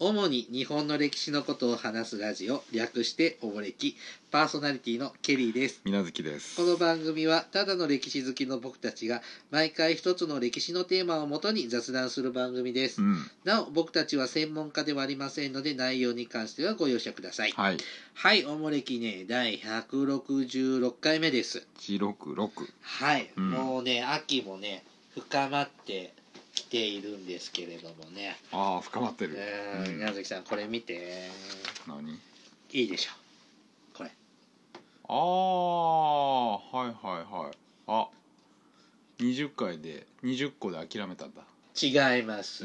主に日本の歴史のことを話すラジオ略しておもれきパーソナリティのケリーです。水無月です。この番組はただの歴史好きの僕たちが毎回一つの歴史のテーマをもとに雑談する番組です、うん。なお僕たちは専門家ではありませんので内容に関してはご容赦ください。はい。はいおもれきね第166回目です。166はい、うん。もうね秋もね深まってきているんですけれどもね。ああ深まってる、宮崎さんこれ見て。何？いいでしょこれ。ああはいはいはい。あ20回で20個で諦めたんだ。違います。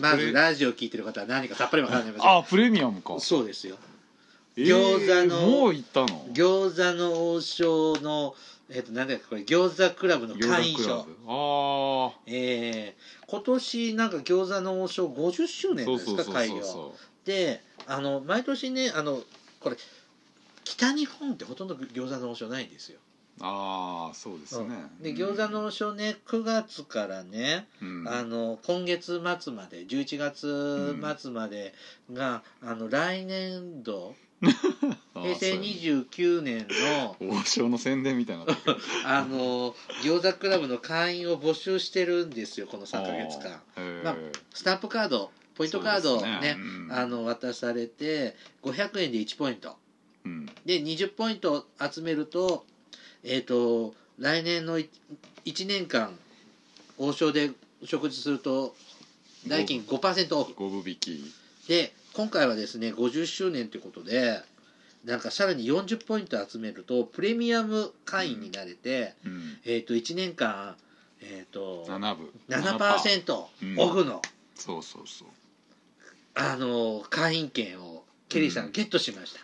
まずラジオ聞いてる方は何かさっぱりわからないませんあプレミアムか。そうですよ。えー餃子のもう行ったの？餃子の王将のえっ、と何だっけこれ餃子クラブの餃会員証子クラブ。あ。えー、今年なんか餃子の王将50周あ年ですか開業。であの毎年ねあのこれ北日本ってほとんど餃子の王将ないんですよ、うああそうですね、うん。で餃子の王将ね9月からね、うん。あの今月末まで11月末までが、あの来年度平成29年の王将の宣伝みたいにな あの餃子クラブの会員を募集してるんですよこの3ヶ月間。まあスタンプカードポイントカードをねね。うん。あの渡されて500円で1ポイント。うん。で20ポイント集めるとえっ、と来年の1年間王将で食事すると代金5%オフ。五分引き。で今回はですね50周年ということでなんかさらに40ポイント集めるとプレミアム会員になれて、うん。えっ、と1年間えっ、と7分。7%うんオフの、そうそうそう。あの会員券をケリーさんゲットしました、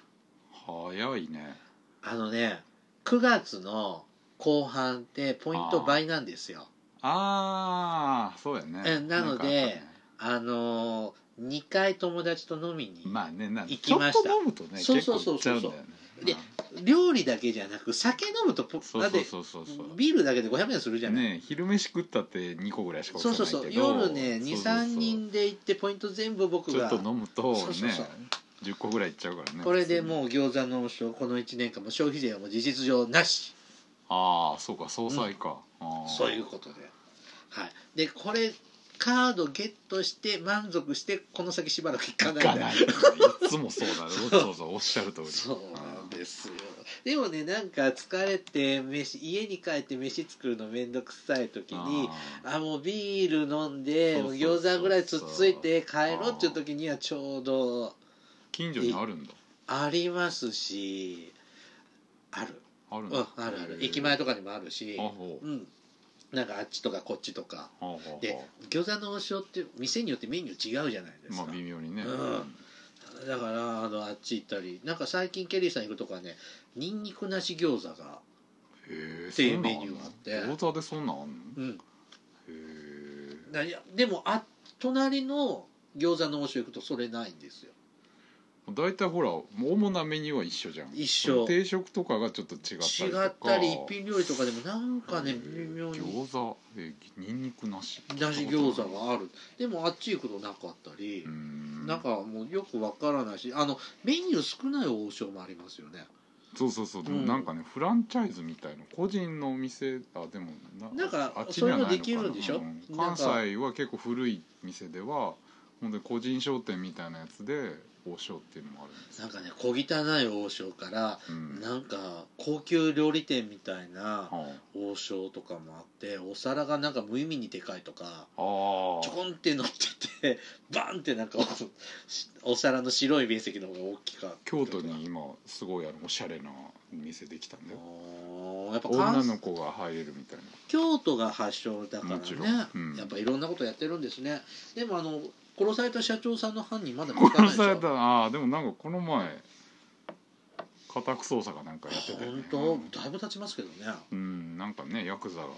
早いね。あのね9月の後半ってポイント倍なんですよ。ああそうやね。えなのでね。あの2回友達と飲みに、まあねなん行きました。ちょっと飲むとねそうそうそうそう。いっちゃうで料理だけじゃなく酒飲むとポそうそうだってそうそうそうビールだけで500円するじゃない、ね昼飯食ったって2個ぐらいしかそう押そうそう夜ねそうそう。そう23人で行ってポイント全部僕が。ちょっと飲むとねそうそうそう。10個ぐらいいっちゃうからね。これでもう餃子の王将この1年間も消費税はもう事実上なし。ああそうか総裁か、あー。そういうことで。はい。でこれカードゲットして満足してこの先しばらく行かない行かないいつもそうだねそうそうおっしゃる通り。そうなんですよ。でもねなんか疲れて飯家に帰って飯作るの面倒くさい時にああもうビール飲んでそう餃子ぐらいつっついて帰ろうっていう時にはちょうどー近所にあるんだ。ありますしある。うんあるんだあるある。駅前とかにもあるし。うんなんかあっちとかこっちとか。ほうほうほう。で餃子の王将って店によってメニュー違うじゃないですまあか、微妙にね、うん。だからあのあっち行ったり。なんか最近ケリーさん行くとこはねニンニクなし餃子がへえっていうメニューがあって。餃子でそんなんあんの？うん。へえないやでもあ隣の餃子の王将行くとそれないんですよ大体ほら主なメニューは一緒じゃん。一緒。定食とかがちょっと違ったりとか。違ったり一品料理とかでもなんかね微妙に。餃子？えニンニクなし。なし餃子がある。でもあっち行くとなかったり。う、ん。なんかもうよくわからないしあのメニュー少ない王将もありますよね。そうそうそう。でもうん。なんかね、フランチャイズみたいな。個人のお店あでもなんかあっちにはないのかな。そういうのできるんでしょ？うん。関西は結構古い店では本当に個人商店みたいなやつで王将っていうのもあるんです。よなんかね小汚い王将からうん。なんか高級料理店みたいなは王将とかもあってお皿がなんか無意味にでかいとかちょこんって乗ってて バンってなんかおお皿の白い面積の方が大きかった。京都に今すごいあのおしゃれな店できたんだよ。やっぱ女関の子が入れるみたいな。京都が発祥だからね、うん。やっぱいろんなことやってるんですね。でもあの殺された社長さんの犯人まだ見つかんないでしされた。ああでもなんかこの前家宅捜査かなんかやってたよね。本当？だいぶ経ちますけどね。うんなんかねヤクザが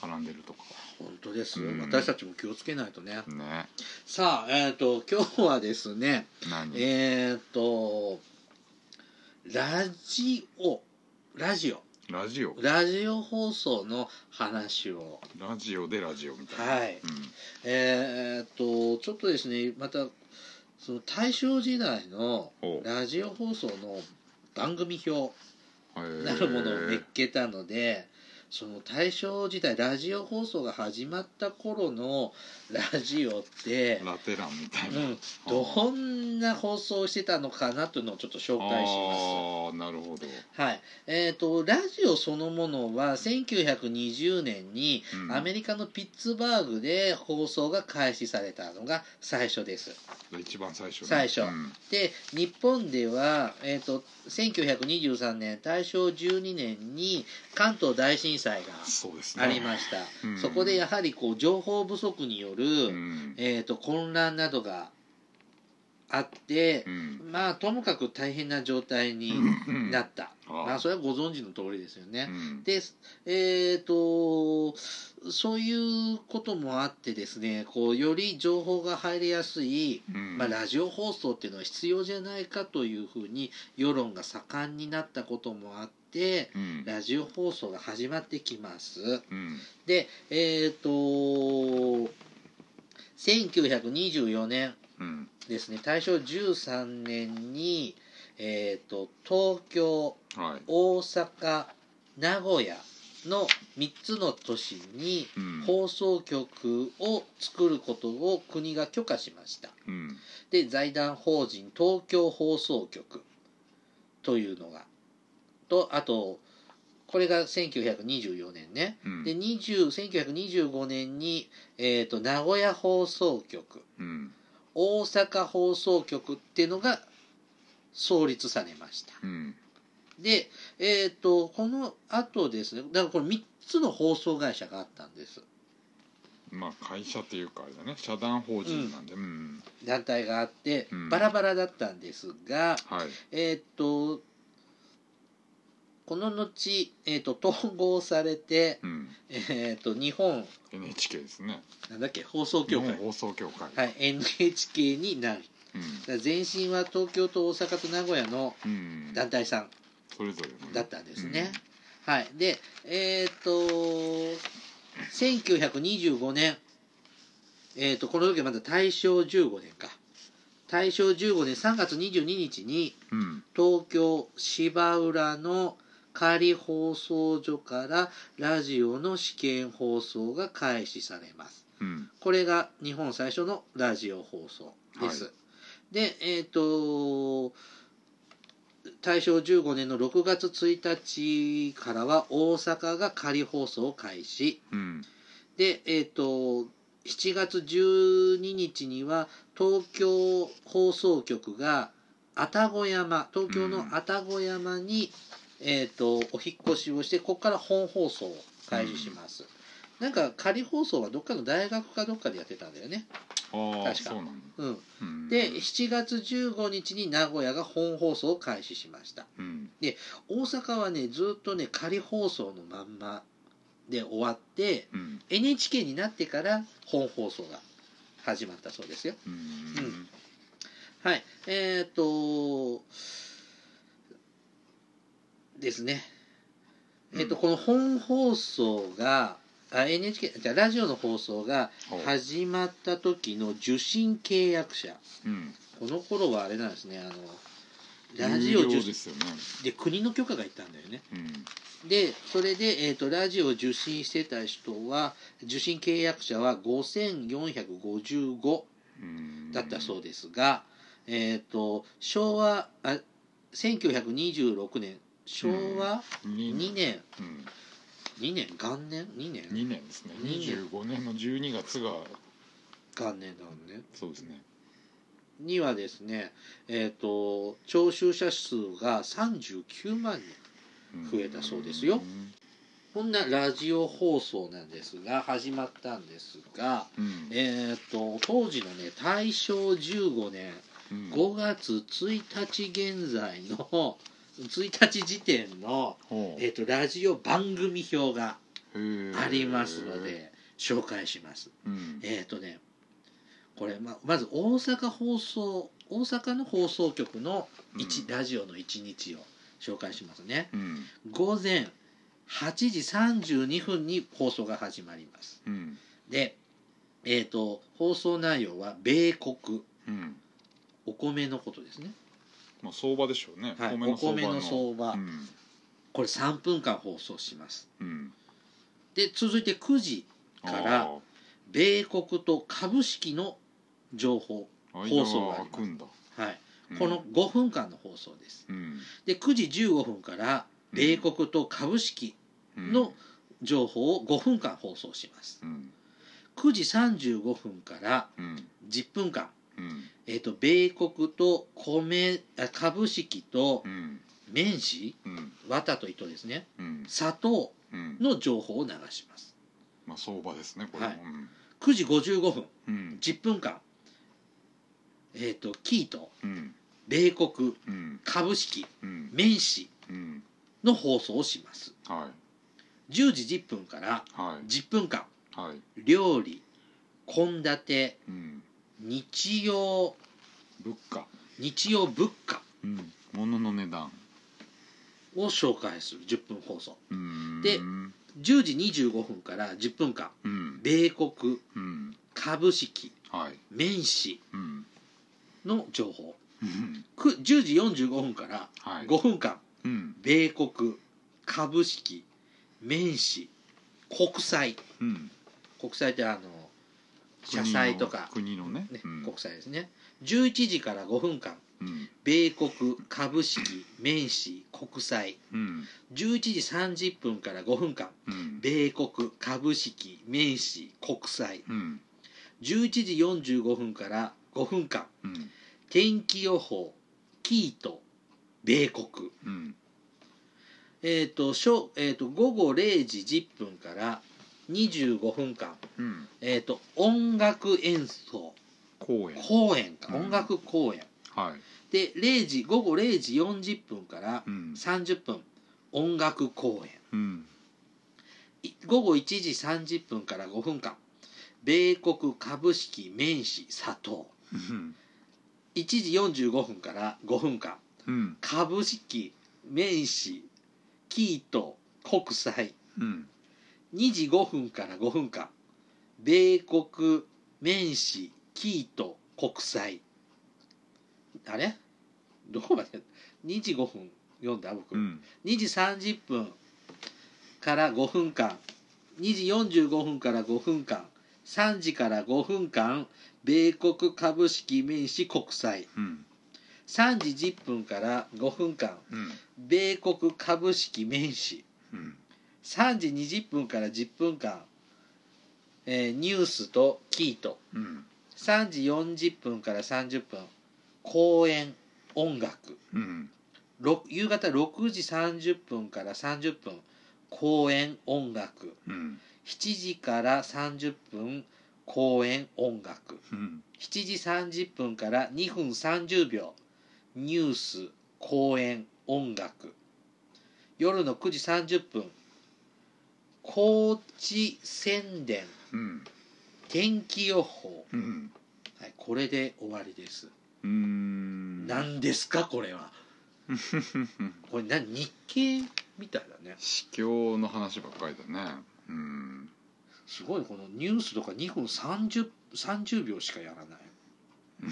絡んでるとか。本当です、うん。私たちも気をつけないとね。ね。さあえっ、と今日はですね何？えっ、とラジオ。ラジオラジオ。ラジオ放送の話を。ラジオでラジオみたいな。はい。えーっとちょっとですねまたその大正時代のラジオ放送の番組表なるものを見っけたのでその大正時代ラジオ放送が始まった頃のラジオって、ラテランみたいな、うん、どんな放送をしてたのかなというのをちょっと紹介しああなるほど、ます。はい。えー、とラジオそのものは1920年にうんアメリカのピッツバーグで放送が開始されたのが最初です。一番最初ね。最初。うん。で日本では、えー、と1923年大正12年に関東大震災がありました、うん。そこでやはりこう情報不足による、うん。えー、と混乱などがあってう、ん。まあともかく大変な状態にうん。なった、ああ。まあそれはご存知の通りですよね、うん。でえー、とそういうこともあってですねこうより情報が入りやすい、うん。まあ、ラジオ放送っていうのは必要じゃないかというふうに世論が盛んになったこともあってうん。ラジオ放送が始まってきます。うん。でえっ、と1924年。うん。ですね。大正13年に、えー、と東京はい。大阪名古屋の3つの都市にうん。放送局を作ることを国が許可しました。うん。で財団法人東京放送局というのがとあとこれが1924年ね。うん。で20 1925年に、えー、と名古屋放送局うん。大阪放送局っていうのが創立されました。うん。で、えっ、と、この後ですね、だからこれ3つの放送会社があったんです。まあ会社っていうかあれだね。社団法人なんでうん、団体があってうん、バラバラだったんですが、はい。えっ、と、この後、えっ、と、統合されて、うん。えっ、と、日本、NHK ですね。なんだっけ、放送協会。放送協会。はい、NHK になる。うん。前身は東京と大阪と名古屋のうん。団体さん。それぞれだったんですね。はい。で、えっ、と、1925年、えっ、と、この時はまだ大正15年か。大正15年3月22日に、うん。東京芝浦の仮放送所からラジオの試験放送が開始されます。うんこれが日本最初のラジオ放送です。はで、えっ、と、大正15年の6月1日からは大阪が仮放送を開始。うんで、えっ、と、7月12日には東京放送局が愛宕山、東京の愛宕山に、えっ、と、お引っ越しをして、ここから本放送を開始します。なんか仮放送はどっかの大学かどっかでやってたんだよね。確かそうなんだうん。うんで、7月15日に名古屋が本放送を開始しました。うん大阪はね、ずっとね、仮放送のまんまで終わって、うん NHK になってから本放送が始まったそうですよ。うんはい。えっ、と、ですね。えっ、と、うんこの本放送が、あ NHK、じゃあラジオの放送が始まった時の受信契約者。うん。この頃はあれなんですね、あの、ラジオ有受信。料で国の許可がいったんだよね。うん。でそれで、えー、とラジオを受信してた人は受信契約者は5455うん。だったそうですが、えー、と昭和あ1926年昭和2 2年、うん。2年元年？2年？2年ですね。二年。25年の12月が。元年だもんね。そうですね。にはですね、えー、と聴衆者数が39万人うん増えたそうですよ。こん。なラジオ放送なんですが始まったんですが、うん。えー、と当時のね大正15年うん。5月1日現在の1日時点の、えー、とラジオ番組表がありますので紹介します。うん。えっ、とねこれままず大阪放送大阪の放送局の一、うん。ラジオの1日を紹介しますね。うん。午前8時32分に放送が始まります。うん。で、えー、と放送内容は米国。うん。お米のことですねまあ相場でしょうね、はい。米の相場お米の相場。うん。これ3分間放送します。うん。で続いて9時からあ米国と株式の情報、ー放送があります。はい、うん。この5分間の放送です。うん。で9時15分から米国と株式うんの情報を5分間放送します。うん。9時35分からうん。10分間、うん。えー、と米国と米あ株式とうん。綿糸うん。綿と糸ですね。うん。砂糖うんの情報を流します。まあ相場ですねこれも、はい。9時55分。うん。10分間。えっ、とキー米国うん。株式うん。綿糸うん。の放送をします。は10時10分からいはい。10分間。はい。料理献立うん日用物価。日用物価。うん。物の値段。を紹介する。10分放送。うーん。で10時25分から10分間。うん。米国。うん。株式。はい。綿糸うん。の情報。うん。く10時45分からはい。5分間。うん。米国。株式。綿糸国債。うん。国債ってあの社債とか、国のね。ねうん。国債ですね。11時から5分間。うん。米国株式綿糸国債。うん。11時30分から5分間。うん。米国株式綿糸国債。うん。11時45分から5分間。うん。天気予報キート米国。うん。えっ、としょ、えー、と午後0時10分から25分間、うん。えっと音楽演奏。公園公演か、うん。音楽公演。はい。で0時午後0時40分からうん。30分音楽公演。うん。い午後1時30分から5分間。米国株式綿糸砂糖。うん。1時45分から5分間。うん。株式綿糸キート国債うん2時5分から5分間。米国綿糸キート国債あれ？どこまで？2時5分読んだ？僕、うん。2時30分から5分間。2時45分から5分間。3時から5分間。米国株式綿糸国債うん。3時10分から5分間。うん。米国株式綿糸うん3時20分から10分間、えーニュースとキートうん。3時40分から30分公演音楽。うん。ろ夕方6時30分から30分公演音楽。うん。7時から30分公演音楽。うん。7時30分から2分30秒ニュース公演音楽。夜の9時30分高知宣伝。うん。天気予報、うん。はい、これで終わりです、うーん。何ですか？これは。これ何？日経みたいだね。司教の話ばっかりだね。うん。すごいこのニュースとか2分 30, 30秒しかやらない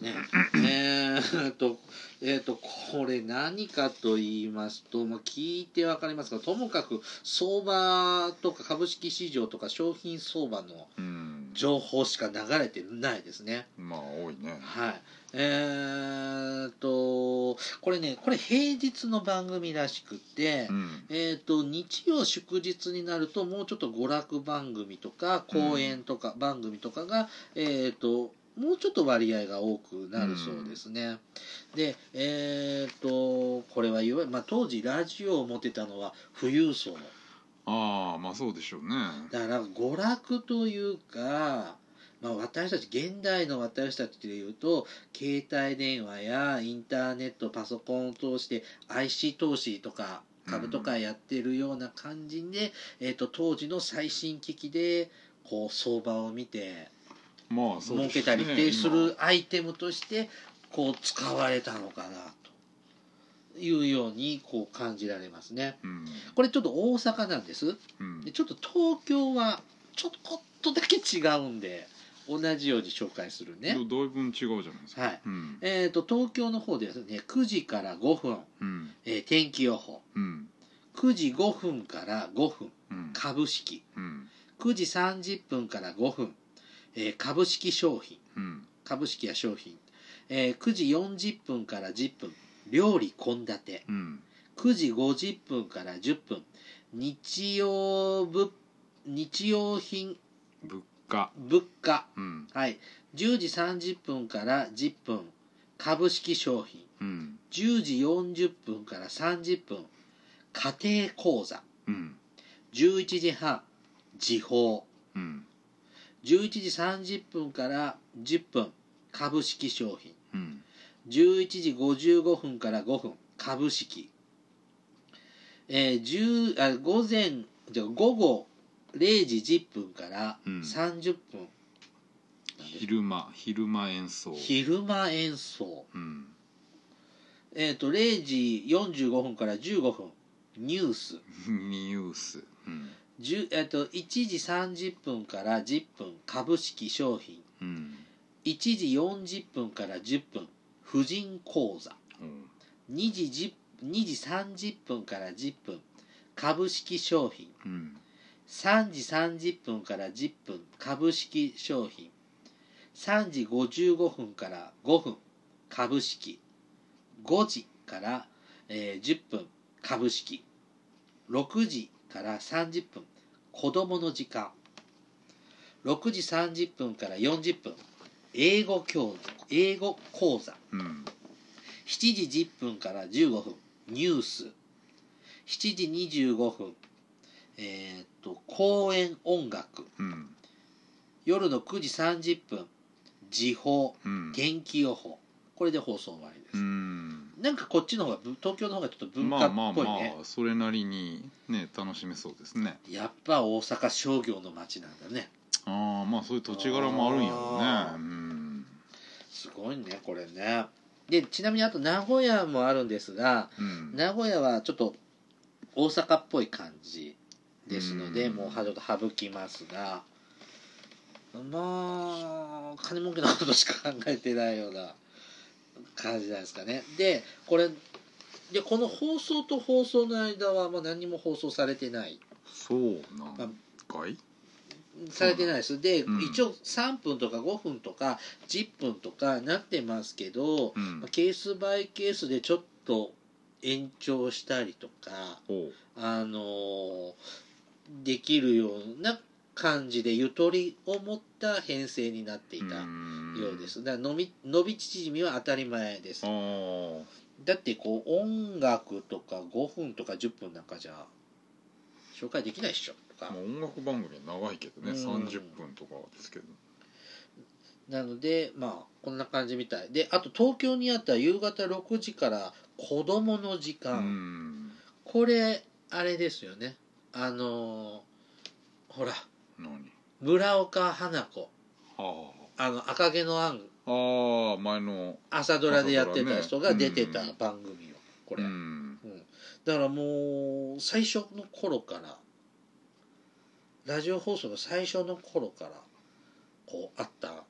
ね。えーっとえーっとこれ何かと言いますと、まあ、聞いて分かりますがともかく相場とか株式市場とか商品相場のうん。情報しか流れてないですね。まあ多いね。はい。えーっとこれねこれ平日の番組らしくて、うん。えー、と日曜祝日になるともうちょっと娯楽番組とか公演とか番組とかが、えー、ともうちょっと割合が多くなるそうですね。でえー、とこれはいわゆる、まあ、当時ラジオを持ってたのは富裕層ああまあそうでしょうねだから娯楽というか、まあ、私たち現代の私たちでいうと携帯電話やインターネットパソコンを通して IC 投資とか株とかやってるような感じで、えー、と当時の最新機器でこう相場を見てまあそうで儲けたりってするアイテムとしてこう使われたのかなというようにこう感じられますね。今うん。これちょっと大阪なんです。うん。でちょっと東京はちょっとだけ違うんで同じように紹介するね。だいぶ違うじゃないですか。はい。うん。えー、と東京の方ではね9時から5分、うん。えー天気予報。うん。9時5分から5分。うん。株式。うん。9時30分から5分、えー株式商品。うん。株式や商品、えー9時40分から10分料理献立。うん。9時50分から10分。日用物日用品。物価。物価。うん。はい。10時30分から10分。株式商品。うん。10時40分から30分。家庭講座。うん。11時半時報。うん11時30分から10分株式商品。うん。11時55分から5分株式、えー、10あ午前じゃあ午後0時10分からうん。30分、なん。で昼間昼間演奏。昼間演奏。うん。えっ、と0時45分から15分ニュース。ニュース。うん。10えっと1時30分から10分株式商品。うん。1時40分から10分婦人講座。うん2時 ,10 2時30分から10分株式商品。うん。3時30分から10分株式商品。3時55分から5分株式。5時から、えー10分株式。6時から30分子どもの時間。6時30分から40分英語教英語講座。うん。7時10分から15分ニュース。7時25分えーっと公演音楽。うん。夜の9時30分時報。うん。天気予報。これで放送終わりです、うんなんかこっちの方がぶ東京の方がちょっと文ま化っあまあまぽいね、あそれなりにね楽しめそうですね。やっぱ大阪商業の街なんだね。ああまあそういう土地柄もあるんやろうね。うんすごいねこれね。でちなみにあと名古屋もあるんですがうん。名古屋はちょっと大阪っぽい感じですのでうん。もうちょっと省きますが。まあ金儲けのことしか考えてないような感じじゃないですかね。でこれでこの放送と放送の間はまあ何も放送されてない。そうなんかい？されてないです。で、うん。一応3分とか5分とか10分とかなってますけど、うん。まあケースバイケースでちょっと延長したりとかほあのーできるような感じでゆとりを持った編成になっていうたよんうです。だから伸び伸び縮みは当たり前です。だってこう音楽とか5分とか10分なんかじゃ紹介できないっしょとか。まあ音楽番組は長いけどねうん。30分とかですけど。なのでまあこんな感じみたい。であと東京にあった夕方6時から子供の時う間、ん。これあれですよね。あのーほら何？村岡花子。はあ。の赤毛のアンあああ前の。朝ドラでやってた人が出てた番組よこれ、ううん。んだからもう最初の頃からラジオ放送の最初の頃からこうあった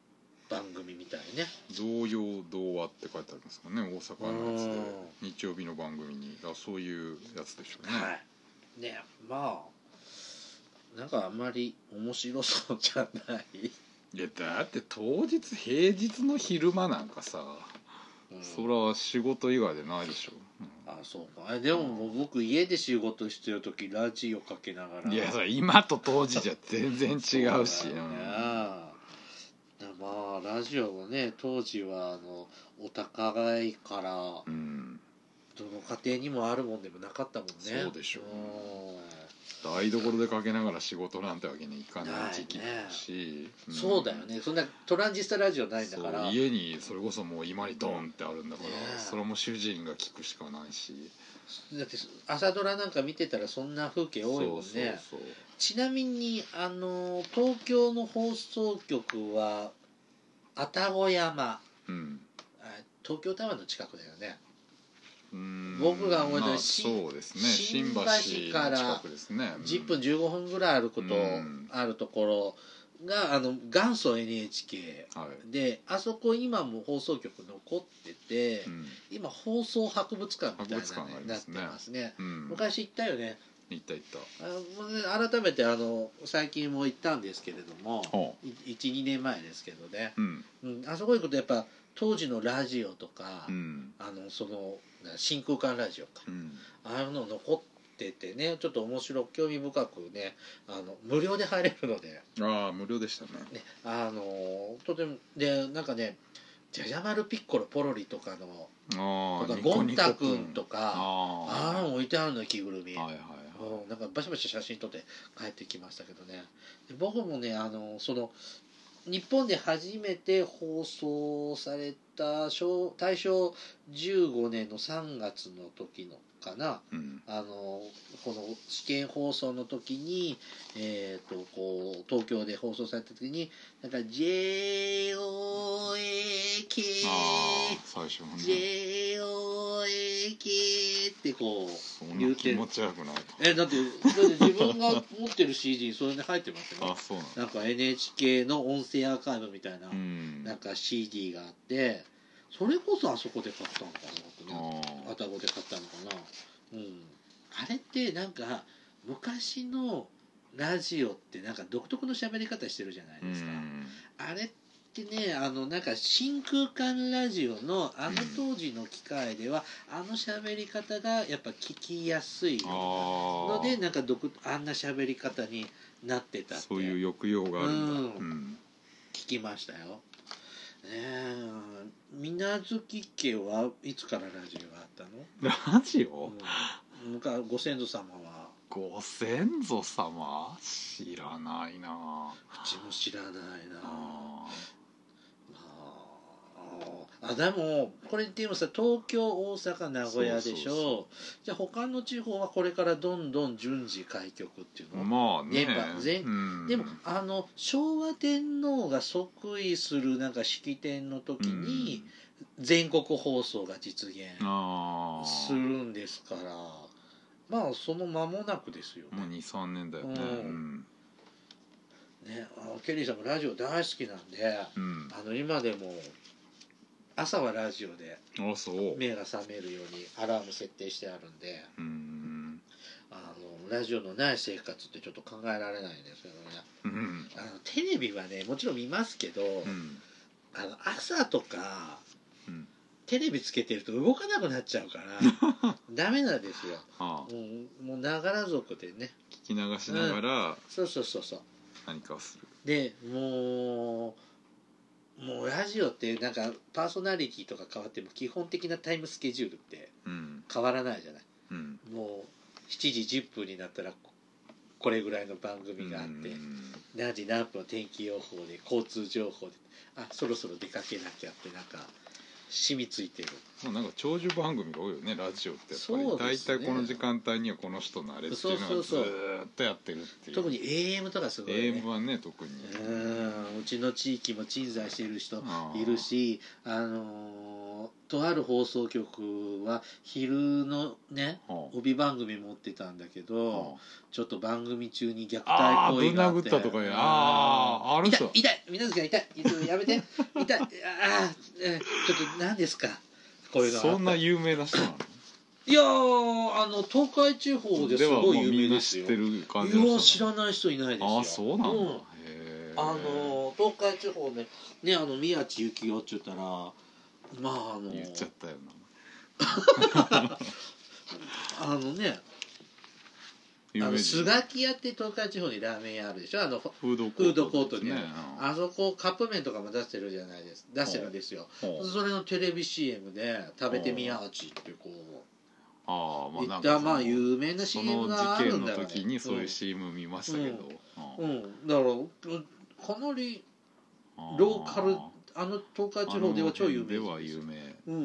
番組みたいね。贈用童話って書いてありますかね大阪のやつで。うん。日曜日の番組に。だからそういうやつでしょうね、はい。ねまあなんかあんまり面白そうじゃない、いやだって当日平日の昼間なんかさ、うん。それは仕事以外でないでしょ、あそうか。えでももう僕家で仕事してる時ラジオかけながら。いやそれ今と当時じゃ全然違うし。そうだよね。だまあラジオはね当時はあのお高いからうん。どの家庭にもあるもんでもなかったもんね。そうでしょうん台所でかけながら仕事なんてわけにいかない時期だし、ん。そうだよね。そんなトランジスタラジオないんだから。家にそれこそもう今にドンってあるんだから、それも主人が聞くしかないし。だって朝ドラなんか見てたらそんな風景多いもんね。ちなみにあの東京の放送局は愛宕山。うん。あ東京タワーの近くだよね。うん僕が覚えてるまあしそうですね。新新橋橋からの近くですね。10分15分ぐらい歩くと、うんあるところがあの元祖 NHK はい。であそこ今も放送局残ってて、うん。今放送博物館みたいな博物館があのになってりますね。うん。昔行ったよね。行った行った。改めてあの最近も行ったんですけれどもほ12年前ですけどね、ううん。うん、あそこ行くとやっぱ当時のラジオとか、うん。あのその真空管ラジオか。うん。ああいうの残っててねちょっと面白く興味深くねあの無料で入れるので、ああ無料でしたね。ね、あのとてもでなんかねじゃじゃ丸ピッコロポロリとかのああとかゴン太くん。とかああ。あ置いてあるの着ぐるみ、あはいはいはい。うんなんかバシバシ写真撮って帰ってきましたけどね。で僕もねあのその日本で初めて放送された昭大正15年の3月の時のかな。うん。あのこの試験放送の時に、えー、とこう東京で放送された時になんか JOAK ああ最初のね JOAK ってこうそんな気持ち悪くないえだってだって自分が持ってる CD にそれに入ってますよあそうなんだ。なんか NHK の音声アーカイブみたいな、うん。なんか CD があってそれこそあそこで買ったのかな僕ねあ愛宕で買ったのかな。うん。あれってなんか昔のラジオってなんか独特の喋り方してるじゃないですか、ん。あれってねあのなんか真空管ラジオのあの当時の機械では、あの喋り方がやっぱ聞きやすいのでなんか独あんな喋り方になってたって。そういう抑揚があるんだ。うん。うん。聞きましたよ。ねえ。水月家はいつからラジオがあったの、ラジオ？うん、昔ご先祖様は。ご先祖様？知らないな。うちも知らないなあでもこれでもさ東京大阪名古屋でしょ？そうじゃあ他の地方はこれからどんどん順次開局っていうーの、まあね。全うん。でもあの昭和天皇が即位するなんか式典の時に全国放送が実現するんですからまあその間もなくですよもうね23年だよね。ううん。ねあのケリーさんもラジオ大好きなんでうん。あの今でも朝はラジオであそう。目が覚めるようにアラーム設定してあるんでうん。あのラジオのない生活ってちょっと考えられないんですけどね。うん。あのテレビはねもちろん見ますけど、うん。あの朝とかうん。テレビつけてると動かなくなっちゃうから ダメなんですよ、あ。あうん、もうながら族でね。聞き流しながらそうそうそうそう。何かをする。でもうもうラジオってなんかパーソナリティとか変わっても基本的なタイムスケジュールってうん。変わらないじゃない。うん。もう7時10分になったらここれぐらいの番組があってうん。何時何分天気予報で交通情報であそろそろ出かけなきゃってなんか染みついてる。もうなんか長寿番組が多いよねラジオってやっぱそうり。大ですね体この時間帯にはこの人のあれっていうのがずそうそうそうーっとやってるっていう特に AM とかすごいね。AM はね特にうんうちの地域も鎮座している人いるしあのーとある放送局は昼のねは帯番組持ってたんだけあどちょっっと番組中に虐待行為があって。ぶん殴ったとかあーある痛人い痛い皆さん痛い。痛いやめて。痛い。ああえちょっと何ですか？こういうのそんな有名な人なの？いやーあの東海地方ですごい有名ですよ。いや知らない人いないですよ。ああそうなんだ、ん。へえあの東海地方ねねあの宮地幸雄っちゅったらまああの言っちゃったよ あのねなあのスガフキ屋って東海地方にラーメン屋あるでしょ？あのフードコートにねあそこカップ麺とかも出してるじゃないです出してるんですよ。う。んそれのテレビ CM で「食べてみやーち」ってこう。ああまあなんかまあ有名なそ CM のがあ事件のるんだよね。時にそういう CM 見ましたけど、ううんん。だからかなりローカルあの東海地方では超有名では有名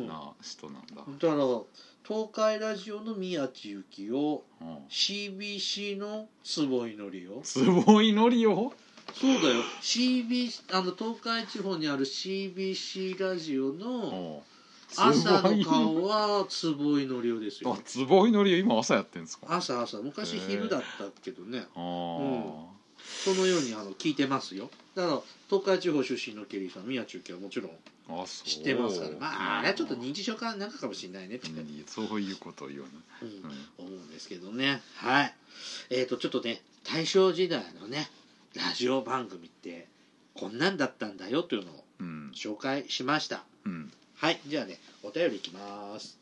な人なんだ、だから東海ラジオの宮地幸雄うん。CBC の坪井紀夫すごいノリよそうだよ。CBC あの東海地方にある CBC ラジオの朝の顔は坪井紀夫ですよ。あ坪井のり今朝やってんですか？あ朝朝。昔昼だったけどね。あー、そのようにあの聞いてますよ。だから東海地方出身のケリーさん宮中継はもちろんあそう。知ってますから。まああれはちょっと認知症かなんかかもしれないね。って、うんそういうことを言ううん。な、うん。思うんですけどね。はい。えー、とちょっとね大正時代のねラジオ番組ってこんなんだったんだよというのをうん。紹介しました。うん。はい。じゃあねお便りいきます。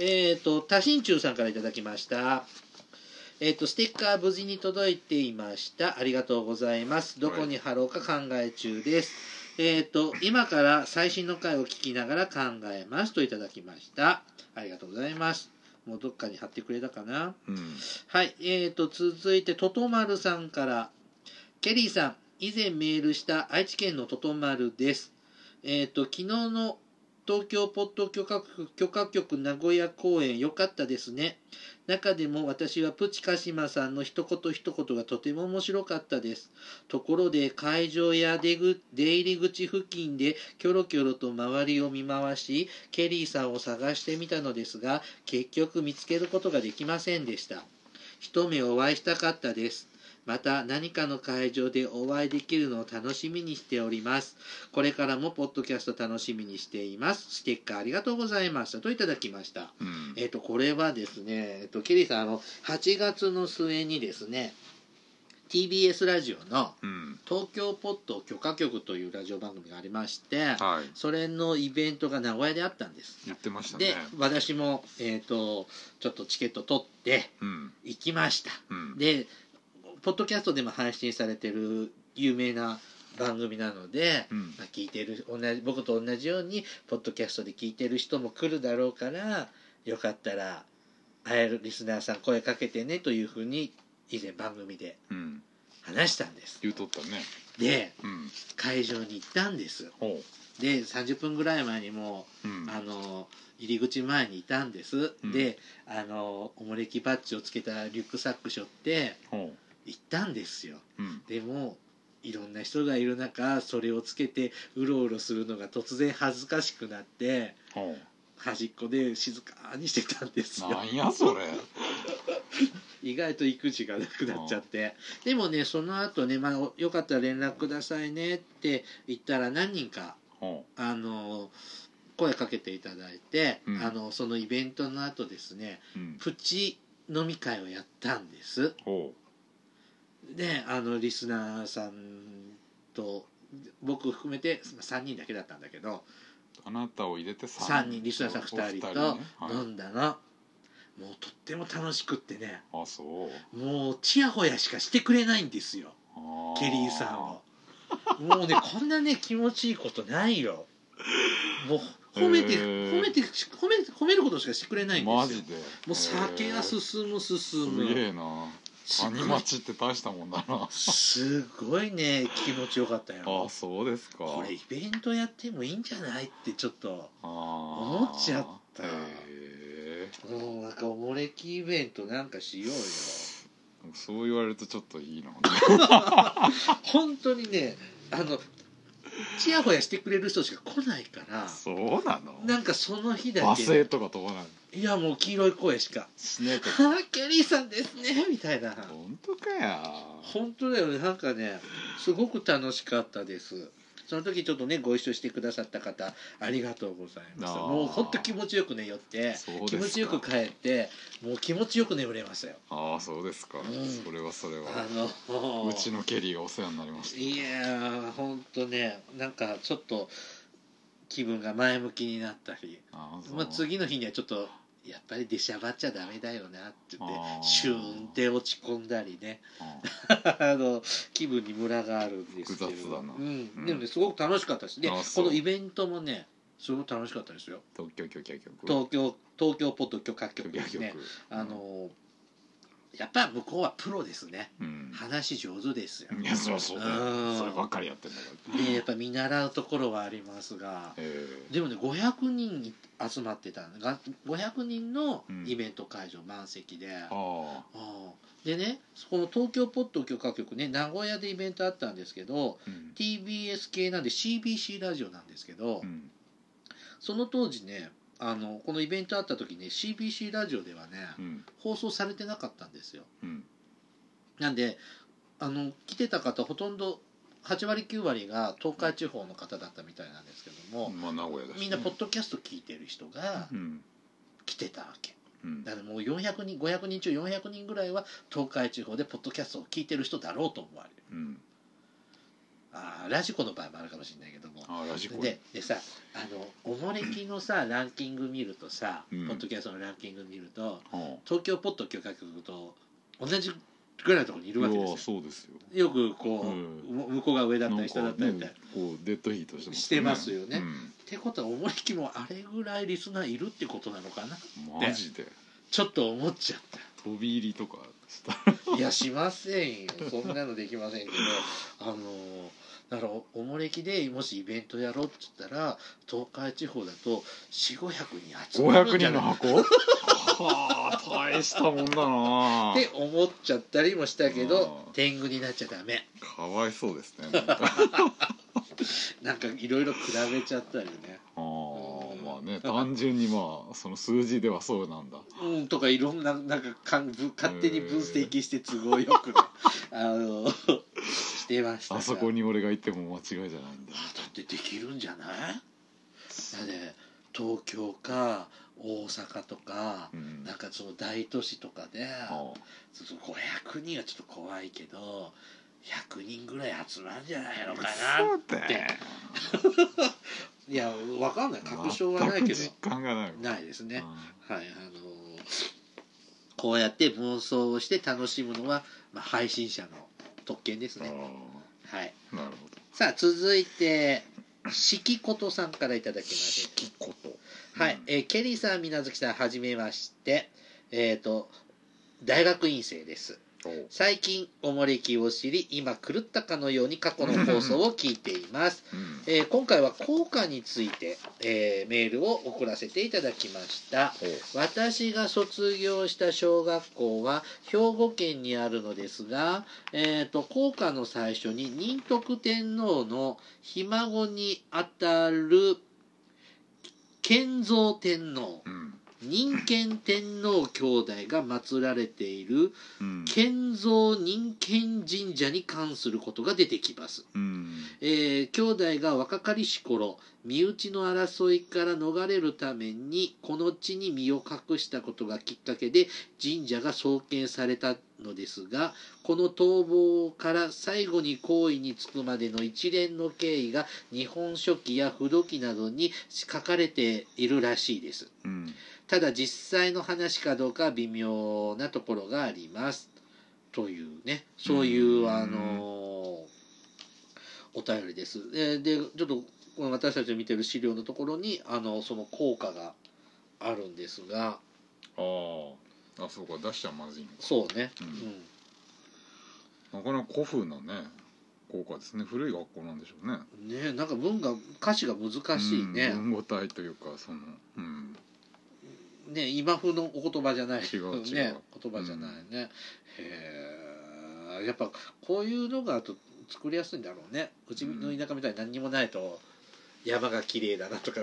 えっ、と多心中さんからいただきましたえっ、とステッカー無事に届いていました。ありがとうございます。どこに貼ろうか考え中です、えっ、と今から最新の回を聞きながら考えます。といただきました。ありがとうございます。もうどっかに貼ってくれたかな。うん。はい、えー、と続いてととまるさんから。ケリーさん以前メールした愛知県のととまるです。えっ、と昨日の東京ポッド許可許可局名古屋公演良かったですね。中でも私はプチカシマさんの一言一言がとても面白かったです。ところで会場や出出入り口付近でキョロキョロと周りを見回しケリーさんを探してみたのですが結局見つけることができませんでした。一目お会いしたかったです。また何かの会場でお会いできるのを楽しみにしております。これからもポッドキャスト楽しみにしています。ステッカーありがとうございましたといただきました。うん。えっ、とこれはですねえっ、とケリーさんあの8月の末にですね TBS ラジオのうん。東京ポッド許可局というラジオ番組がありましてはい。それのイベントが名古屋であったんです。言ってましたね。で私も、えー、とちょっとチケット取ってうん。行きました。うん。でポッドキャストでも配信されてる有名な番組なので、うん。まあ、聞いてる同じ僕と同じようにポッドキャストで聞いてる人も来るだろうからよかったら会えるリスナーさん声かけてねというふうに以前番組でうん。話したんです。言うとったね。でうん。会場に行ったんです。ほで30分ぐらい前にもううん。うあの入り口前にいたんです、うん。であのおもれきバッジをつけたリュックサック背負ってほ行ったんですよ。ううん。でもいろんな人がいる中それをつけてうろうろするのが突然恥ずかしくなってほ端っこで静かにしてたんですよ。うなんやそれ。意外と育児がなくなっちゃって。でもねその後ね、まあ、よかったら連絡くださいねって言ったら何人かほあの声かけていただいて、うん。あのそのイベントの後ですねううん。プチ飲み会をやったんですほであのリスナーさんと僕含めて3人だけだったんだけどうあなたを入れて3人リスナーさん2人と飲んだの、もうとっても楽しくってね。あそう。もうちやほやしかしてくれないんですよ。あケリーさんを。もうねこんなね気持ちいいことないよ。もう褒めて褒めて褒め褒めることしかしてくれないんですよ。マジで。もう酒が進む進すむげえな谷町って大したもんだな。すごいね気持ちよかったよ。あそうですか。これイベントやってもいいんじゃないってちょっと思思っちゃった。もうなんかおもれきイベントなんかしようよ。そう言われるとちょっといいな。本当にねあのちやほやしてくれる人しか来ないから。そうなの？なんかその日だけ。罵声とか飛ばないいやもう黄色い声しかしねえ「と。はあケリーさんですね」みたいな。本当かや本当だよね。なんかねすごく楽しかったです。その時ちょっとねご一緒してくださった方ありがとうございます。あー。もう本当気持ちよくね寄ってそうですか。気持ちよく帰ってもう気持ちよく眠れましたよ。ああそうですか、ん。それはそれあはのうちのケリーがお世話になりました。いやー本当ねなんかちょっと気分が前向きになったり、あまあ、次の日にはちょっとやっぱり出しゃばっちゃダメだよなって言ってシューンって落ち込んだりね。あ あの気分にムラがあるんですけど。うん。うん。でもねすごく楽しかったし。でこのイベントもねすごく楽しかったですよ東京東京東京ポッド許可局ですねあのやっぱ向こうはプロですね。うん。話上手ですよ。いやそりゃそうだよ。うん。そればっかりやってんだから。でやっぱ見習うところはありますが。えでもね500人集まってたが500人のうん。イベント会場満席で、でねこの東京ポッド許可局ね名古屋でイベントあったんですけどうん。TBS 系なんで CBC ラジオなんですけど、うん。その当時ねあのこのイベントあった時ね CBC ラジオではね、うん。放送されてなかったんですよ。うん。なんであの来てた方ほとんど8割9割が東海地方の方だったみたいなんですけども、まあ名古屋ね。みんなポッドキャスト聞いてる人がうん。来てたわけ。うん。だからもう400人500人中400人ぐらいは東海地方でポッドキャストを聞いてる人だろうと思われる。うんあーラジコの場合もあるかもしれないけども。あラジコででさあのおもれきのさ ランキング見るとさ、うん。ポッドキャストのランキング見るとは東京ポッド許可局と同じぐらいのところにいるわけですよ。そうですよ。よくこう、うん。向こうが上だったり下だったりみたいな。ねこうデッドヒートしてますしてますよね。うん。ってことはおもれきもあれぐらいリスナーいるってことなのかなマジで。ちょっと思っちゃっ飛び入りとかした。たいやしませんよ。そんなのできませんけど。あのだからおもれきでもしイベントやろうって言ったら東海地方だと4500人集まる500んじゃない人の箱？はあ大したもんだな。って思っちゃったりもしたけどうん。天狗になっちゃダメ。かわいそうですねなんか。いろいろ比べちゃったりね。ああね。単純にまあその数字ではそうなんだ。うんとかいろんななんかかんぶ勝手に分析して都合よくね。あのしてましたが。あそこに俺が行っても間違いじゃないんだあだってできるんじゃない？だって東京か大阪とか、うん。なんかその大都市とかで、あそうそう500人はちょっと怖いけど100人ぐらい集まるんじゃないのかなって いやわかんない。確証はないけど。実感がない。わないですね、うはいあのこうやって妄想をして楽しむのは、まあ、配信者の特権ですんね。あはい。ーなるほど。さあ続いてしきことさんからいただきましきこと。たはい、えーケリーさんみなずきさんはじめまして。えっ、と大学院生です。お最近おもれきを知り今狂ったかのように過去の放送を聞いています、うん。えー今回は効果について、えーメールを送らせていただきました。お私が卒業した小学校は兵庫県にあるのですが、えー、と校歌の最初に仁徳天皇のひ孫にあたる建造天皇。うん仁賢天皇兄弟が祀られているうん建造仁賢神社に関することが出てきます。うんえー兄弟が若かりし頃身内の争いから逃れるためにこの地に身を隠したことがきっかけで神社が創建されたのですがこの逃亡から最後に行為に就くまでの一連の経緯が日本書紀や不土記などに書かれているらしいです。うんただ実際の話かどうかは微妙なところがあります。というねそういううんあのお便りです。ででちょっとこの私たちの見てる資料のところにあのその効果があるんですが。あー。あそうか出しちゃまずいのか。そうね、ううん。んなかなか古風なね効果ですね。古い学校なんでしょうね。ねなんか文が歌詞が難しいね,、うん文語体というかそのうん。ね今風のお言葉じゃない。違う違う。ね言葉じゃないね、へえやっぱこういうのがあと作りやすいんだろうね。うちの田舎みたいに何にもないと山が綺麗だなとか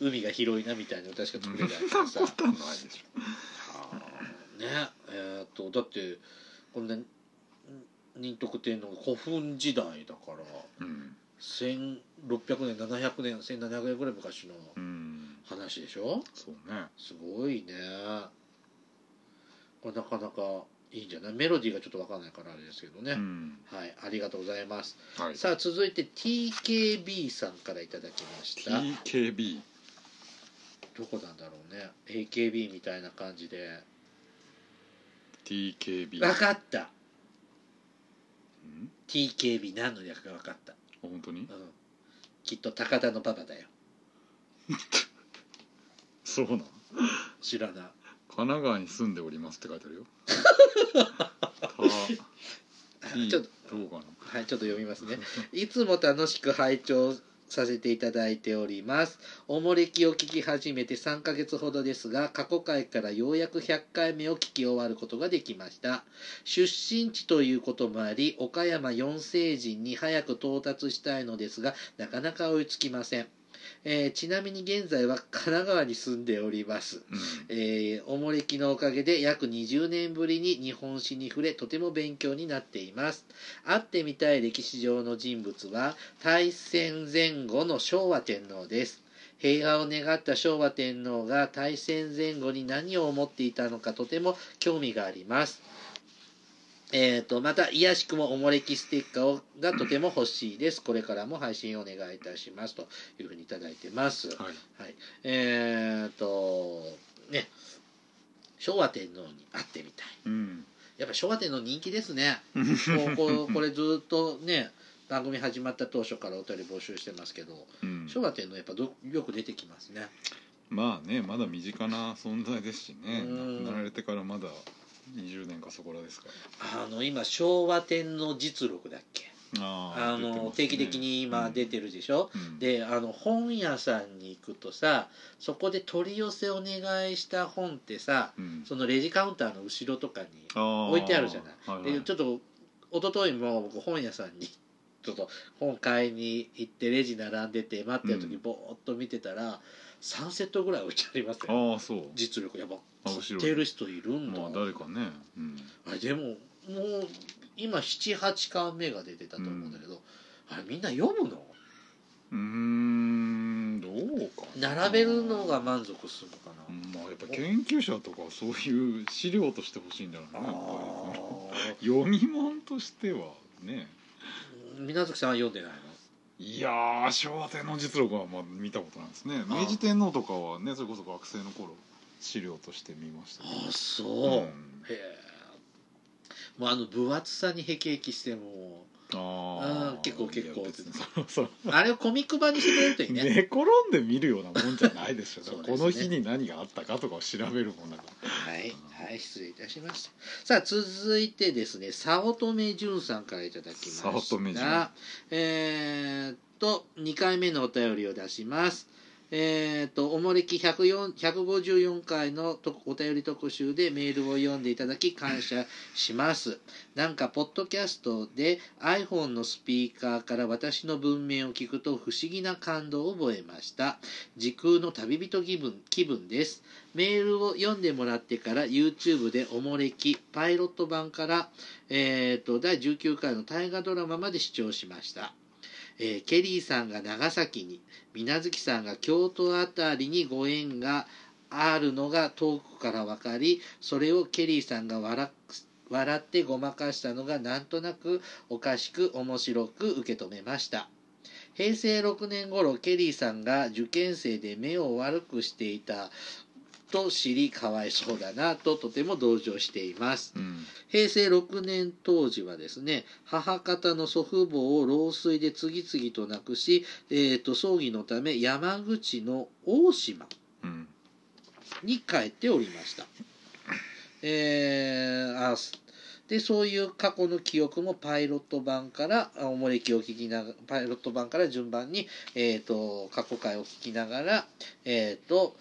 海が広いなみたいな歌しか作れないからさ。そんなことはないでしあーねえーっとだってこんな仁徳天皇が古墳時代だからょうん。1600年700年1700年ぐらい昔のうん。話でしょ？そうね。すごいね。これなかなかいいんじゃない？メロディーがちょっとわかんないからあれですけどね、うん。はいありがとうございます、はい。さあ続いて TKB さんからいただきました。TKB どこなんだろうね。AKB みたいな感じで。TKB 分かった。うん？TKB 何の略か分かった、あ本当に？うん、きっと高田のパパだよ。そうなん？知らない神奈川に住んでおりますって書いてあるよ ちょっとどうかなはい、ちょっと読みますね。いつも楽しく拝聴させていただいております。おもれきを聞き始めて3ヶ月ほどですが、過去回からようやく100回目を聞き終わることができました。出身地ということもあり、岡山四聖人に早く到達したいのですが、なかなか追いつきません。えーちなみに現在は神奈川に住んでおります。えーおもれきのおかげで約20年ぶりに日本史に触れとても勉強になっています。会ってみたい歴史上の人物は大戦前後の昭和天皇です。平和を願った昭和天皇が大戦前後に何を思っていたのかとても興味がありますえー、とまた、いやしくもおもれきステッカーをがとても欲しいです。これからも配信お願いいたします。というふうにいただいてます。はい。はい、えー、とね昭和天皇に会ってみたい。うん。やっぱ昭和天皇人気ですね。こうこれずっとね番組始まった当初からお便り募集してますけどうん。昭和天皇やっぱどよく出てきますね。まあねまだ身近な存在ですしね。うん。亡くなられてからまだ20年かそこらですか？らあの今昭和天皇実録だっけ？ああー出てますね。の定期的に今出てるでしょ、うん。であの本屋さんに行くとさそこで取り寄せお願いした本ってさうん。そのレジカウンターの後ろとかに置いてあるじゃない？はいはい。でちょっと一昨日も僕本屋さんにちょっと本買いに行ってレジ並んでて待ってる時うん。ぼーっと見てたら3セットぐらい置いてありますよ。ああそう。実力やば。あ買後ろにってる人いるんだ、まあ誰かね。うん。あれでももう今78巻目が出てたと思うんだけど、あれみんな読むの？うーんどうかな。並べるのが満足するのかな、うんまあやっぱ研究者とかはそういう資料としてほしいんだろうね読み物としてはね。ー水月さんは読んでないの？いやー昭和天皇実録はまあ見たことないですね。明治天皇とかはねそれこそ学生の頃資料として見ましたけどあそう、うん。へえ。もうあの分厚さにへきへきしてもあうん結構結構。そのその。あれをコミック版にしてくれるといいね。寝転んで見るようなもんじゃないでしょそうね。この日に何があったかとかを調べるもんだからはい、はい、失礼いたしました。さあ、続いてですね、早乙女淳さんからいただきました。早乙女淳。えーっと、2回目のお便りを出します。えーっと、おもれき154回のとお便り特集でメールを読んでいただき感謝します。なんか、ポッドキャストで iPhone のスピーカーから私の文面を聞くと不思議な感動を覚えました。時空の旅人気分気分です。メールを読んでもらってから YouTube でおもれきパイロット版から、えー、と第19回の大河ドラマまで視聴しました、えーケリーさんが長崎に水月さんが京都あたりにご縁があるのが遠くから分かりそれをケリーさんが笑笑ってごまかしたのがなんとなくおかしく面白く受け止めました。平成6年頃ケリーさんが受験生で目を悪くしていたと知りかわいそうだなととても同情しています。うん。平成6年当時はですね母方の祖父母を老衰で次々と亡くし、えー、と葬儀のため山口の大島うん。に帰っておりました。えーあでそういう過去の記憶もパイロット版からあおもれきを聞きながらパイロット版から順番に、えー、と過去回を聞きながら、えー、と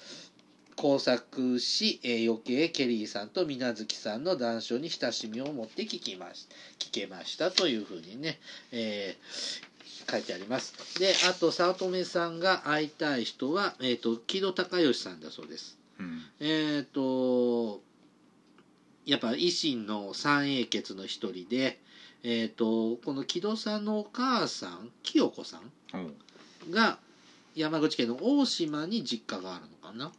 工作し、えー余計ケリーさんと水月さんの談笑に親しみを持って聞きまし聞けましたというふうにね、えー書いてあります。であと早乙女さんが会いたい人は、えー、と木戸孝允さんだそうです。うんえっ、とやっぱ維新の三英傑の一人で、えー、とこの木戸さんのお母さん清子さんが山口県の大島に実家があるのかな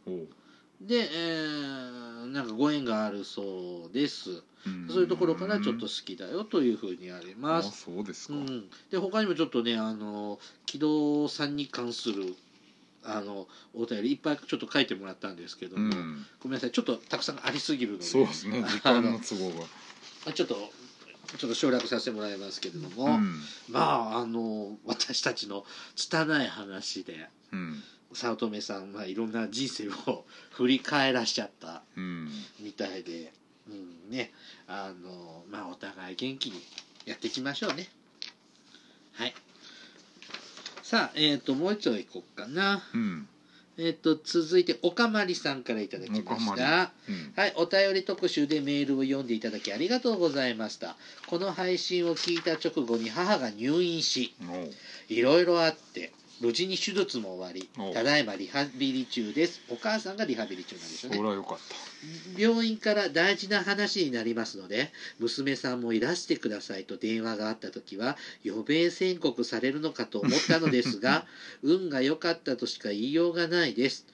で、えーなんかご縁があるそうです。うん。そういうところからちょっと好きだよというふうにありあます、そうですか。うん、で他にもちょっとねあの木戸さんに関するあのお便りいっぱいちょっと書いてもらったんですけども、うん。ごめんなさい。ちょっとたくさんありすぎるので。そうですね。時間の都合が。あちょっとちょっと省略させてもらいますけれども、うん。まああの私たちの拙い話で。うん早乙女さんはいろんな人生を振り返らしちゃったうん。みたいで、うんね。あのまあお互い元気にやっていきましょうね。はい。さあえっ、ともう一度いこうかな。うん。えっ、と続いておかまりさんからいただきまおかまたうん。はい、お便り特集でメールを読んでいただきありがとうございました。この配信を聞いた直後に母が入院し、おう。いろいろあって、無事に手術も終わりお。ただいまリハビリ中です。お母さんがリハビリ中なんですそよね。れはよかった。病院から大事な話になりますので娘さんもいらしてくださいと電話があった時は余命宣告されるのかと思ったのですが 運が良かったとしか言いようがないです、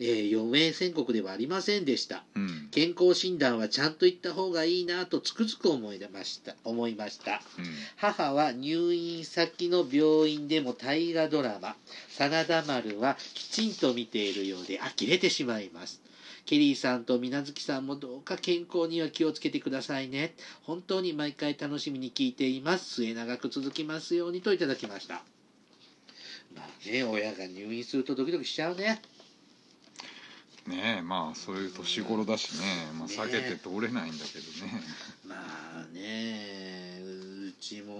えー余命宣告ではありませんでした。うん。健康診断はちゃんと言った方がいいなとつくづく思いました。思いました。うん。母は入院先の病院でも大河ドラマ「真田丸」はきちんと見ているようで呆れてしまいます。ケリーさんと水無月さんもどうか健康には気をつけてくださいね。本当に毎回楽しみに聞いています。末永く続きますようにといただきました。まあね親が入院するとドキドキしちゃうねねえまあそういう年頃だしね、まあ、ね。避けて通れないんだけどね。まあねうちも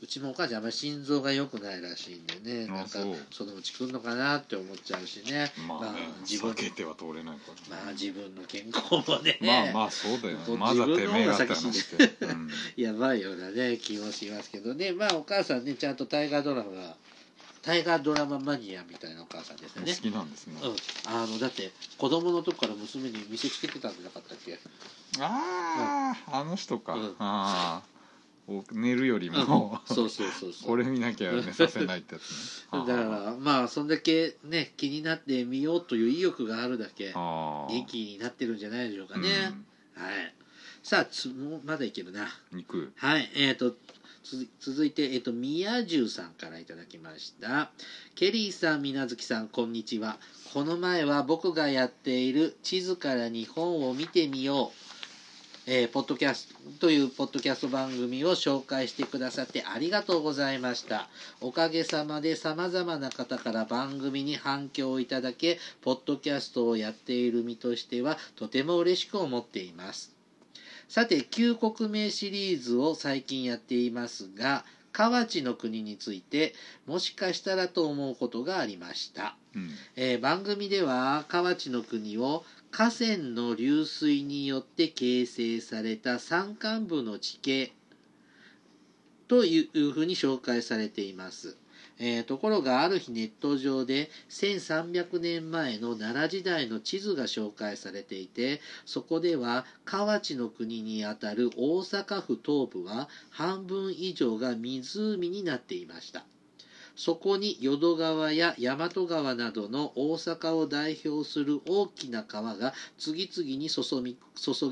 うちもお母ちゃんあんまり心臓が良くないらしいんでね。あなんかそのうち来るのかなって思っちゃうしね。まあね、自分避けては通れないから、まあ自分の健康もね。まあまあそうだよ本当まだてめえがって話。で、うん、やばいようなね気もしますけどね。まあお母さんねちゃんと大河ドラマ大河ドラママニアみたいなお母さんですよね。好きなんですね、うん、あのだって子供の時から娘に見せつけてたんじゃなかったっけ？ああ、あの人か、うん。ああお寝るよりも、そうそうそうそう。これ見なきゃ寝 させないってやつね。だからまあそんだけね気になってみようという意欲があるだけ元気になってるんじゃないでしょうかね、はい。さあつもうまだいけるな。はい。えー、とつ続いて、えー、と宮中さんからいただきました。ケリーさん水無月さんこんにちは。この前は僕がやっている地図から日本を見てみよう。えーポッドキャストというポッドキャスト番組を紹介してくださってありがとうございました。おかげさまで様々な方から番組に反響をいただけポッドキャストをやっている身としてはとても嬉しく思っています。さて旧国名シリーズを最近やっていますが河内の国についてもしかしたらと思うことがありましたうんえー番組では河内の国を河川の流水によって形成された山間部の地形というふうに紹介されています。えーところがある日ネット上で1300年前の奈良時代の地図が紹介されていてそこでは河内の国にあたる大阪府東部は半分以上が湖になっていました。そこに淀川や大和川などの大阪を代表する大きな川が次々に注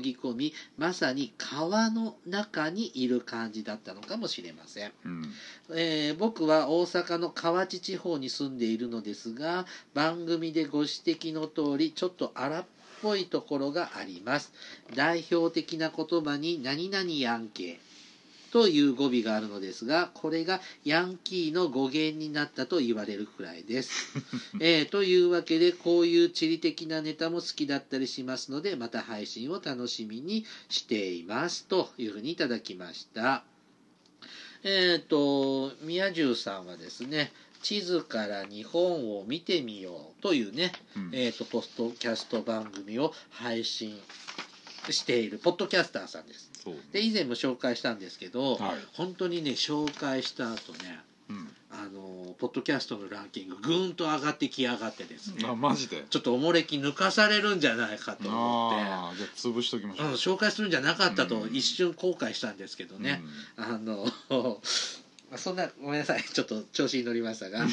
ぎ込みまさに川の中にいる感じだったのかもしれません、うん。えー僕は大阪の河内地方に住んでいるのですが番組でご指摘の通りちょっと荒っぽいところがあります。代表的な言葉に何々ヤンケーという語尾があるのですがこれがヤンキーの語源になったと言われるくらいです、えーというわけでこういう地理的なネタも好きだったりしますのでまた配信を楽しみにしていますというふうにいただきました。えっ、と宮中さんはですね地図から日本を見てみようというね、うん。えー、とポッドキャスト番組を配信しているポッドキャスターさんですで以前も紹介したんですけど、はい。本当にね紹介した後ねうん。あのポッドキャストのランキングぐーんと上がってきやがってですねあマジで？ちょっとおもれき抜かされるんじゃないかと思ってああじゃあ潰しときましょう、うん、紹介するんじゃなかったとうん。一瞬後悔したんですけどね、あの そんなごめんなさい。ちょっと調子に乗りましたが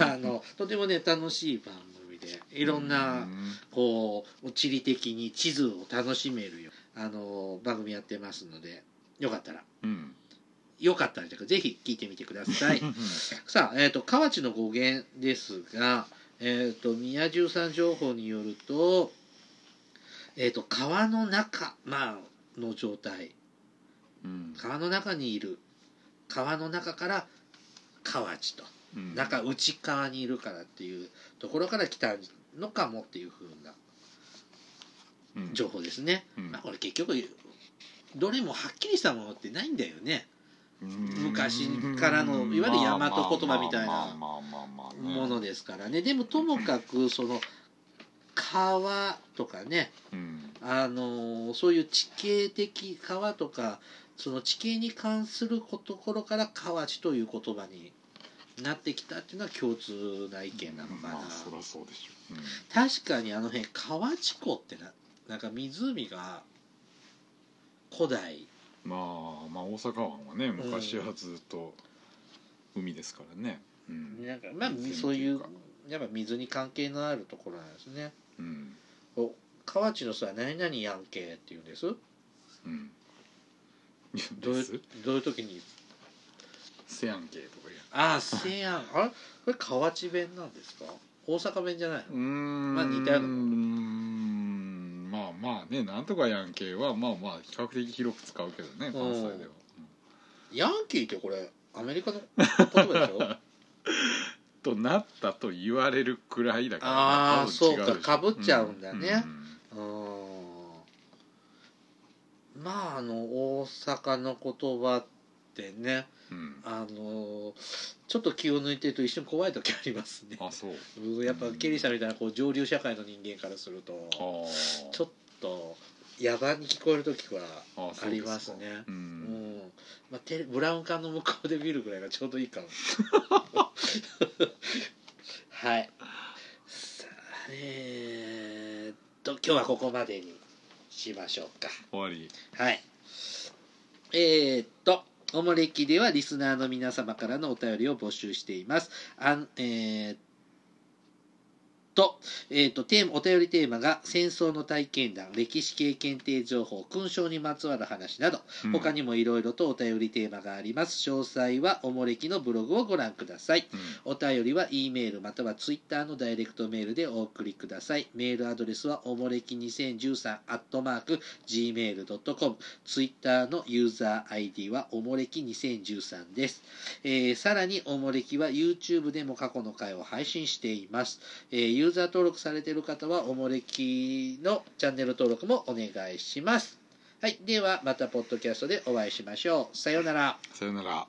あのとてもね楽しい番組でいろんな、うん。こう地理的に地図を楽しめるよあの番組やってますのでよかったら。うん。よかったらぜひ聞いてみてください。さあ、えー、と河内の語源ですが、えー、と宮中さん情報によると,、えー、と川の中、まあの状態。うん。川の中にいる。川の中から河内と。うん。中内側にいるからっていうところから来たのかもっていうふうなうん情報ですね、うん。まあ、これ結局どれもはっきりしたものってないんだよね。昔からのいわゆる大和言葉みたいなものですからね。でもともかくその川とかねうん。あのそういう地形的川とかその地形に関するところから河内という言葉になってきたっていうのは共通な意見なのかな、まあそそうでしょう、確かにあの辺河内湖ってななんか湖が古代。うん、まあまあ大阪湾はね昔はずっと海ですからね、うん。なんかまあ湖そういうやっぱ水に関係のあるところなんですね。うん。お河内の人は何々やんけって言うんです？うん。どうどういう時に？せやんけとかああせやん。あれ？これ河内弁なんですか？大阪弁じゃないの？まあ似たようなまあまあねなんとかやんけはまあまあ比較的広く使うけどね関西では、ヤンキーってこれアメリカの？言葉でしょ？となったと言われるくらいだから、あー多分違でしょ。そうかかぶっちゃうんだね。うん。うんまああの大阪の言葉ってねうん。あのちょっと気を抜いてると一瞬怖い時ありますね。あそう。うんやっぱケリーさんみたいなこう上流社会の人間からするとあー。ちょっと野蛮に聞こえる時はあありますね。ううん。んまあ、テレブラウン管の向こうで見るぐらいがちょうどいいかも。はい。さあえー、っと今日はここまでにしましょうか。終わり。はい。えー、っとおもれきではリスナーの皆様からのお便りを募集しています。あんえーっと,、えーっとテーマお便りテーマが戦争の体験談歴史系検定情報勲章にまつわる話などうん他にもいろいろとお便りテーマがあります。詳細はおもれきのブログをご覧ください。うんお便りは E メールまたは Twitter のダイレクトメールでお送りください。メールアドレスはおもれき2013アットマーク gmail.com。Twitter のユーザー ID はおもれき2013です。えーさらにおもれきは YouTube でも過去の回を配信しています。えーユーザー登録されている方はおもれきのチャンネル登録もお願いします。はい。では、またポッドキャストでお会いしましょう。さようなら。さよなら